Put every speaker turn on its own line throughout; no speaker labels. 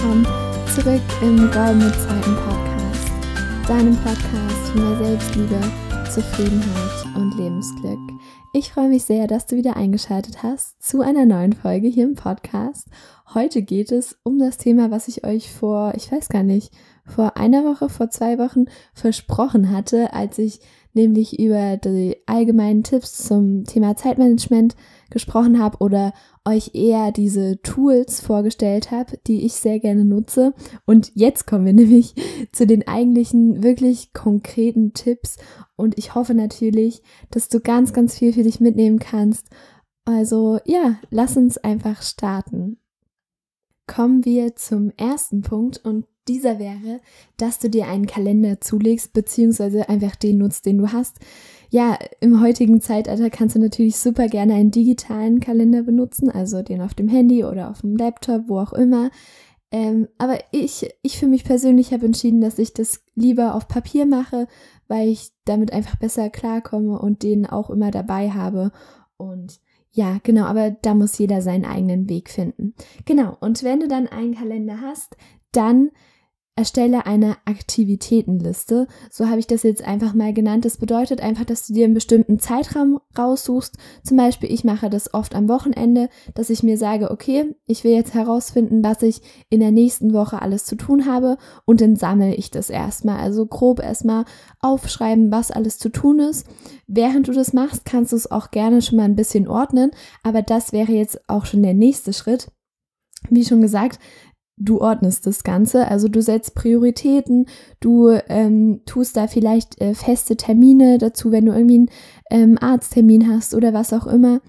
willkommen zurück im Goldene Zeiten Podcast, deinem Podcast für mehr Selbstliebe, Zufriedenheit und Lebensglück. Ich freue mich sehr, dass du wieder eingeschaltet hast zu einer neuen Folge hier im Podcast. Heute geht es um das Thema, was ich euch vor, ich weiß gar nicht, vor einer Woche, vor zwei Wochen versprochen hatte, als ich nämlich über die allgemeinen Tipps zum Thema Zeitmanagement gesprochen habe oder euch eher diese Tools vorgestellt habe, die ich sehr gerne nutze. Und jetzt kommen wir nämlich zu den eigentlichen, wirklich konkreten Tipps. Und ich hoffe natürlich, dass du ganz, ganz viel für dich mitnehmen kannst. Also ja, lass uns einfach starten. Kommen wir zum ersten Punkt und dieser wäre, dass du dir einen Kalender zulegst, beziehungsweise einfach den nutzt, den du hast ja, im heutigen Zeitalter kannst du natürlich super gerne einen digitalen Kalender benutzen, also den auf dem Handy oder auf dem Laptop, wo auch immer. Ähm, aber ich, ich für mich persönlich habe entschieden, dass ich das lieber auf Papier mache, weil ich damit einfach besser klarkomme und den auch immer dabei habe. Und ja, genau, aber da muss jeder seinen eigenen Weg finden. Genau, und wenn du dann einen Kalender hast, dann Erstelle eine Aktivitätenliste. So habe ich das jetzt einfach mal genannt. Das bedeutet einfach, dass du dir einen bestimmten Zeitraum raussuchst. Zum Beispiel, ich mache das oft am Wochenende, dass ich mir sage, okay, ich will jetzt herausfinden, was ich in der nächsten Woche alles zu tun habe und dann sammle ich das erstmal. Also grob erstmal aufschreiben, was alles zu tun ist. Während du das machst, kannst du es auch gerne schon mal ein bisschen ordnen, aber das wäre jetzt auch schon der nächste Schritt. Wie schon gesagt, du ordnest das Ganze, also du setzt Prioritäten, du ähm, tust da vielleicht äh, feste Termine dazu, wenn du irgendwie einen ähm, Arzttermin hast oder was auch immer.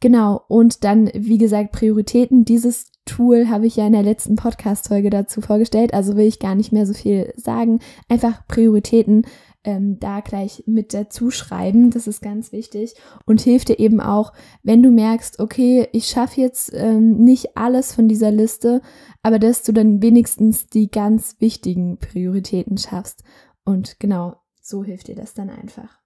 Genau, und dann, wie gesagt, Prioritäten. Dieses Tool habe ich ja in der letzten Podcast-Folge dazu vorgestellt, also will ich gar nicht mehr so viel sagen. Einfach Prioritäten ähm, da gleich mit dazu schreiben. Das ist ganz wichtig und hilft dir eben auch, wenn du merkst, okay, ich schaffe jetzt ähm, nicht alles von dieser Liste, aber dass du dann wenigstens die ganz wichtigen Prioritäten schaffst. Und genau, so hilft dir das dann einfach.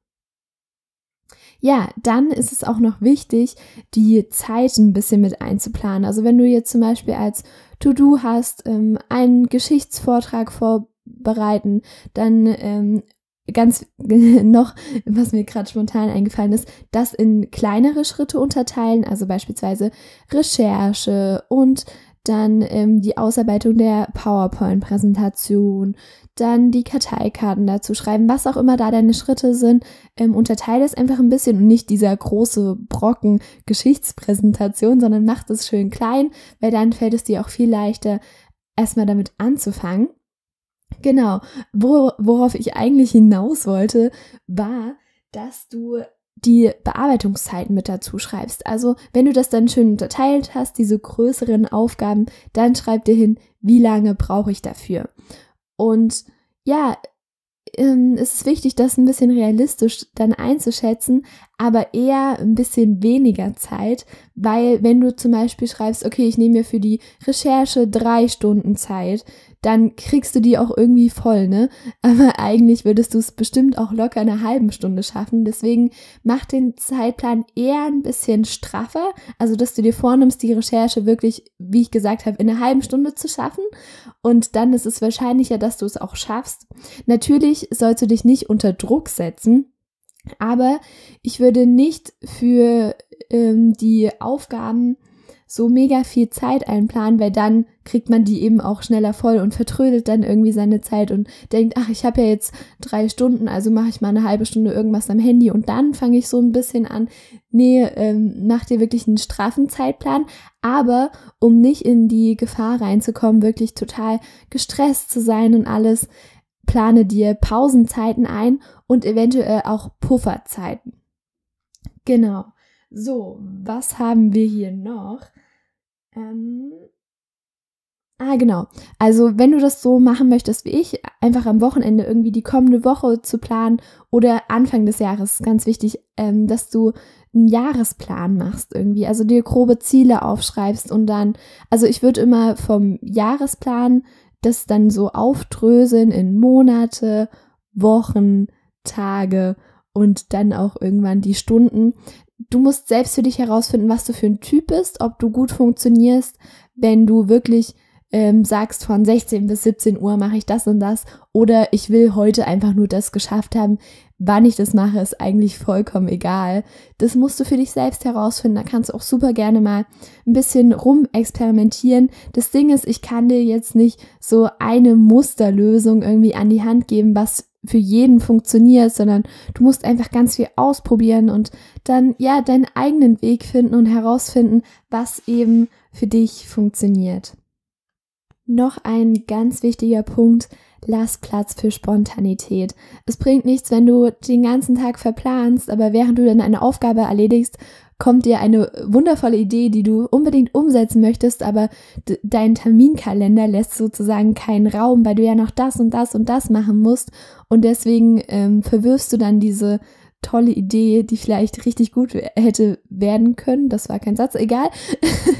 Ja, dann ist es auch noch wichtig, die Zeit ein bisschen mit einzuplanen. Also wenn du jetzt zum Beispiel als To-Do hast, ähm, einen Geschichtsvortrag vorbereiten, dann ähm, ganz noch, was mir gerade spontan eingefallen ist, das in kleinere Schritte unterteilen, also beispielsweise Recherche und dann ähm, die Ausarbeitung der PowerPoint-Präsentation, dann die Karteikarten dazu schreiben, was auch immer da deine Schritte sind, ähm, unterteile es einfach ein bisschen und nicht dieser große Brocken Geschichtspräsentation, sondern mach das schön klein, weil dann fällt es dir auch viel leichter, erstmal damit anzufangen. Genau, Wor worauf ich eigentlich hinaus wollte, war, dass du die Bearbeitungszeiten mit dazu schreibst. Also wenn du das dann schön unterteilt hast, diese größeren Aufgaben, dann schreib dir hin, wie lange brauche ich dafür. Und ja, ähm, es ist wichtig, das ein bisschen realistisch dann einzuschätzen, aber eher ein bisschen weniger Zeit, weil wenn du zum Beispiel schreibst, okay, ich nehme mir für die Recherche drei Stunden Zeit, dann kriegst du die auch irgendwie voll, ne? Aber eigentlich würdest du es bestimmt auch locker eine halben Stunde schaffen. Deswegen mach den Zeitplan eher ein bisschen straffer. Also, dass du dir vornimmst, die Recherche wirklich, wie ich gesagt habe, in einer halben Stunde zu schaffen. Und dann ist es wahrscheinlicher, dass du es auch schaffst. Natürlich sollst du dich nicht unter Druck setzen. Aber ich würde nicht für ähm, die Aufgaben so mega viel Zeit einplanen, weil dann kriegt man die eben auch schneller voll und vertrödelt dann irgendwie seine Zeit und denkt, ach, ich habe ja jetzt drei Stunden, also mache ich mal eine halbe Stunde irgendwas am Handy und dann fange ich so ein bisschen an, nee, ähm, mach dir wirklich einen straffen Zeitplan, aber um nicht in die Gefahr reinzukommen, wirklich total gestresst zu sein und alles, plane dir Pausenzeiten ein und eventuell auch Pufferzeiten. Genau. So, was haben wir hier noch? Ähm, ah, genau. Also, wenn du das so machen möchtest wie ich, einfach am Wochenende irgendwie die kommende Woche zu planen oder Anfang des Jahres, ganz wichtig, ähm, dass du einen Jahresplan machst irgendwie, also dir grobe Ziele aufschreibst und dann, also ich würde immer vom Jahresplan das dann so aufdröseln in Monate, Wochen, Tage und dann auch irgendwann die Stunden, du musst selbst für dich herausfinden, was du für ein Typ bist, ob du gut funktionierst, wenn du wirklich ähm, sagst, von 16 bis 17 Uhr mache ich das und das oder ich will heute einfach nur das geschafft haben. Wann ich das mache, ist eigentlich vollkommen egal. Das musst du für dich selbst herausfinden. Da kannst du auch super gerne mal ein bisschen rumexperimentieren. Das Ding ist, ich kann dir jetzt nicht so eine Musterlösung irgendwie an die Hand geben, was für jeden funktioniert, sondern du musst einfach ganz viel ausprobieren und dann ja deinen eigenen Weg finden und herausfinden, was eben für dich funktioniert. Noch ein ganz wichtiger Punkt, lass Platz für Spontanität. Es bringt nichts, wenn du den ganzen Tag verplanst, aber während du dann eine Aufgabe erledigst, kommt dir eine wundervolle Idee, die du unbedingt umsetzen möchtest, aber dein Terminkalender lässt sozusagen keinen Raum, weil du ja noch das und das und das machen musst und deswegen ähm, verwirfst du dann diese tolle Idee, die vielleicht richtig gut hätte werden können. Das war kein Satz, egal.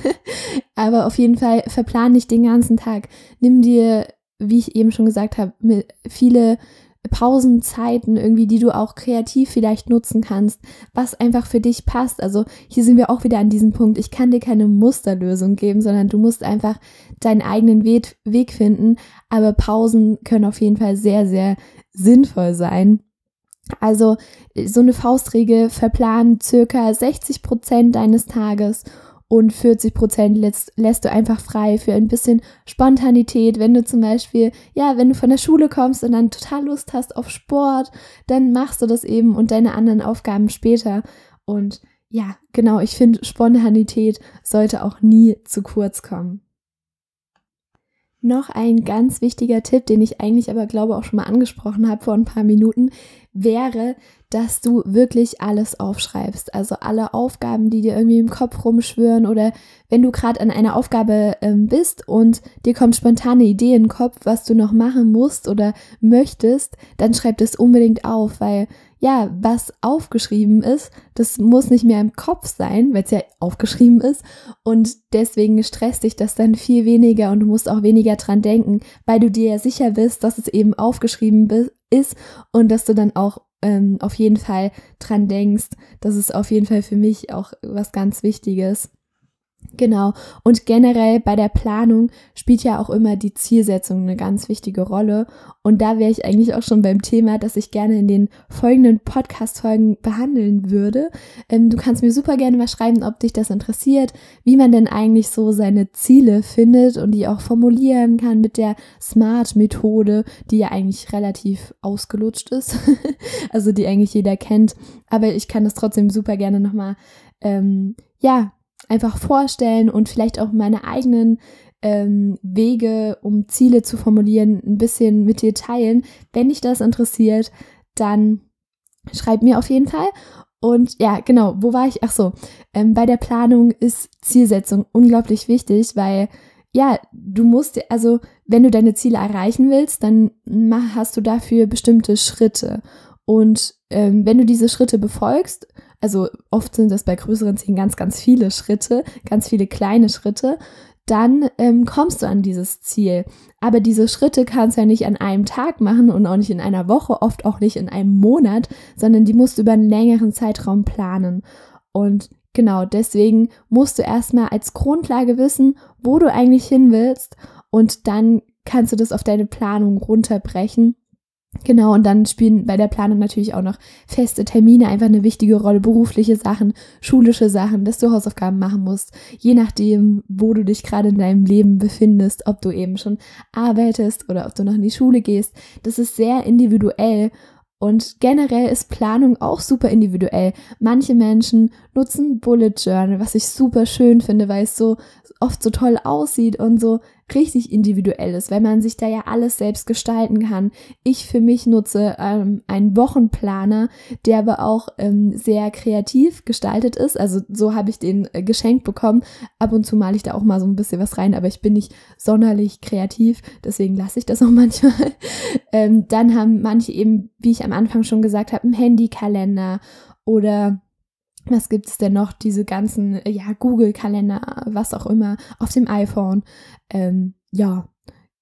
Aber auf jeden Fall verplan dich den ganzen Tag. Nimm dir, wie ich eben schon gesagt habe, viele Pausenzeiten irgendwie, die du auch kreativ vielleicht nutzen kannst, was einfach für dich passt. Also hier sind wir auch wieder an diesem Punkt. Ich kann dir keine Musterlösung geben, sondern du musst einfach deinen eigenen Weg, finden. Aber Pausen können auf jeden Fall sehr, sehr sinnvoll sein. Also so eine Faustregel verplanen circa 60 Prozent deines Tages und 40 Prozent lässt, lässt du einfach frei für ein bisschen Spontanität. Wenn du zum Beispiel, ja, wenn du von der Schule kommst und dann total Lust hast auf Sport, dann machst du das eben und deine anderen Aufgaben später. Und ja, genau, ich finde, Spontanität sollte auch nie zu kurz kommen. Noch ein ganz wichtiger Tipp, den ich eigentlich aber glaube auch schon mal angesprochen habe vor ein paar Minuten, wäre, dass du wirklich alles aufschreibst. Also alle Aufgaben, die dir irgendwie im Kopf rumschwören oder wenn du gerade an einer Aufgabe ähm, bist und dir kommt spontane Idee in den Kopf, was du noch machen musst oder möchtest, dann schreib das unbedingt auf, weil ja, was aufgeschrieben ist, das muss nicht mehr im Kopf sein, weil es ja aufgeschrieben ist. Und deswegen stresst dich das dann viel weniger und du musst auch weniger dran denken, weil du dir ja sicher bist, dass es eben aufgeschrieben ist und dass du dann auch ähm, auf jeden Fall dran denkst. Das ist auf jeden Fall für mich auch was ganz Wichtiges. Genau. Und generell bei der Planung spielt ja auch immer die Zielsetzung eine ganz wichtige Rolle. Und da wäre ich eigentlich auch schon beim Thema, das ich gerne in den folgenden Podcast-Folgen behandeln würde. Ähm, du kannst mir super gerne mal schreiben, ob dich das interessiert, wie man denn eigentlich so seine Ziele findet und die auch formulieren kann mit der Smart-Methode, die ja eigentlich relativ ausgelutscht ist. also die eigentlich jeder kennt. Aber ich kann das trotzdem super gerne nochmal, ähm, ja, einfach vorstellen und vielleicht auch meine eigenen ähm, Wege, um Ziele zu formulieren, ein bisschen mit dir teilen. Wenn dich das interessiert, dann schreib mir auf jeden Fall. Und ja, genau, wo war ich? Ach so, ähm, bei der Planung ist Zielsetzung unglaublich wichtig, weil ja, du musst, also wenn du deine Ziele erreichen willst, dann hast du dafür bestimmte Schritte. Und ähm, wenn du diese Schritte befolgst, also oft sind das bei größeren Zielen ganz, ganz viele Schritte, ganz viele kleine Schritte, dann ähm, kommst du an dieses Ziel. Aber diese Schritte kannst du ja nicht an einem Tag machen und auch nicht in einer Woche, oft auch nicht in einem Monat, sondern die musst du über einen längeren Zeitraum planen. Und genau deswegen musst du erstmal als Grundlage wissen, wo du eigentlich hin willst und dann kannst du das auf deine Planung runterbrechen Genau, und dann spielen bei der Planung natürlich auch noch feste Termine einfach eine wichtige Rolle, berufliche Sachen, schulische Sachen, dass du Hausaufgaben machen musst, je nachdem, wo du dich gerade in deinem Leben befindest, ob du eben schon arbeitest oder ob du noch in die Schule gehst. Das ist sehr individuell und generell ist Planung auch super individuell. Manche Menschen nutzen Bullet Journal, was ich super schön finde, weil es so oft so toll aussieht und so richtig individuell ist, weil man sich da ja alles selbst gestalten kann. Ich für mich nutze ähm, einen Wochenplaner, der aber auch ähm, sehr kreativ gestaltet ist. Also so habe ich den äh, geschenkt bekommen. Ab und zu male ich da auch mal so ein bisschen was rein, aber ich bin nicht sonderlich kreativ, deswegen lasse ich das auch manchmal. ähm, dann haben manche eben, wie ich am Anfang schon gesagt habe, einen Handykalender oder was gibt es denn noch? Diese ganzen, ja, Google-Kalender, was auch immer, auf dem iPhone. Ähm, ja,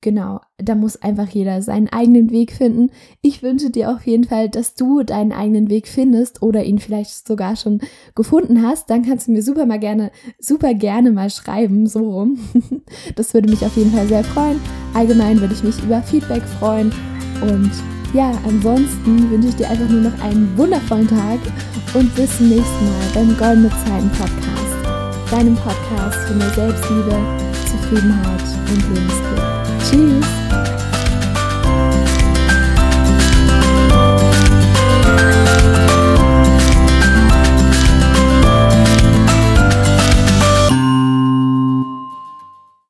genau, da muss einfach jeder seinen eigenen Weg finden. Ich wünsche dir auf jeden Fall, dass du deinen eigenen Weg findest oder ihn vielleicht sogar schon gefunden hast. Dann kannst du mir super mal gerne, super gerne mal schreiben, so rum. Das würde mich auf jeden Fall sehr freuen. Allgemein würde ich mich über Feedback freuen. Und ja, ansonsten wünsche ich dir einfach nur noch einen wundervollen Tag und bis zum nächsten Mal beim Goldene Zeiten Podcast. Deinem Podcast für mehr Selbstliebe, Zufriedenheit und Lebensglück. Tschüss!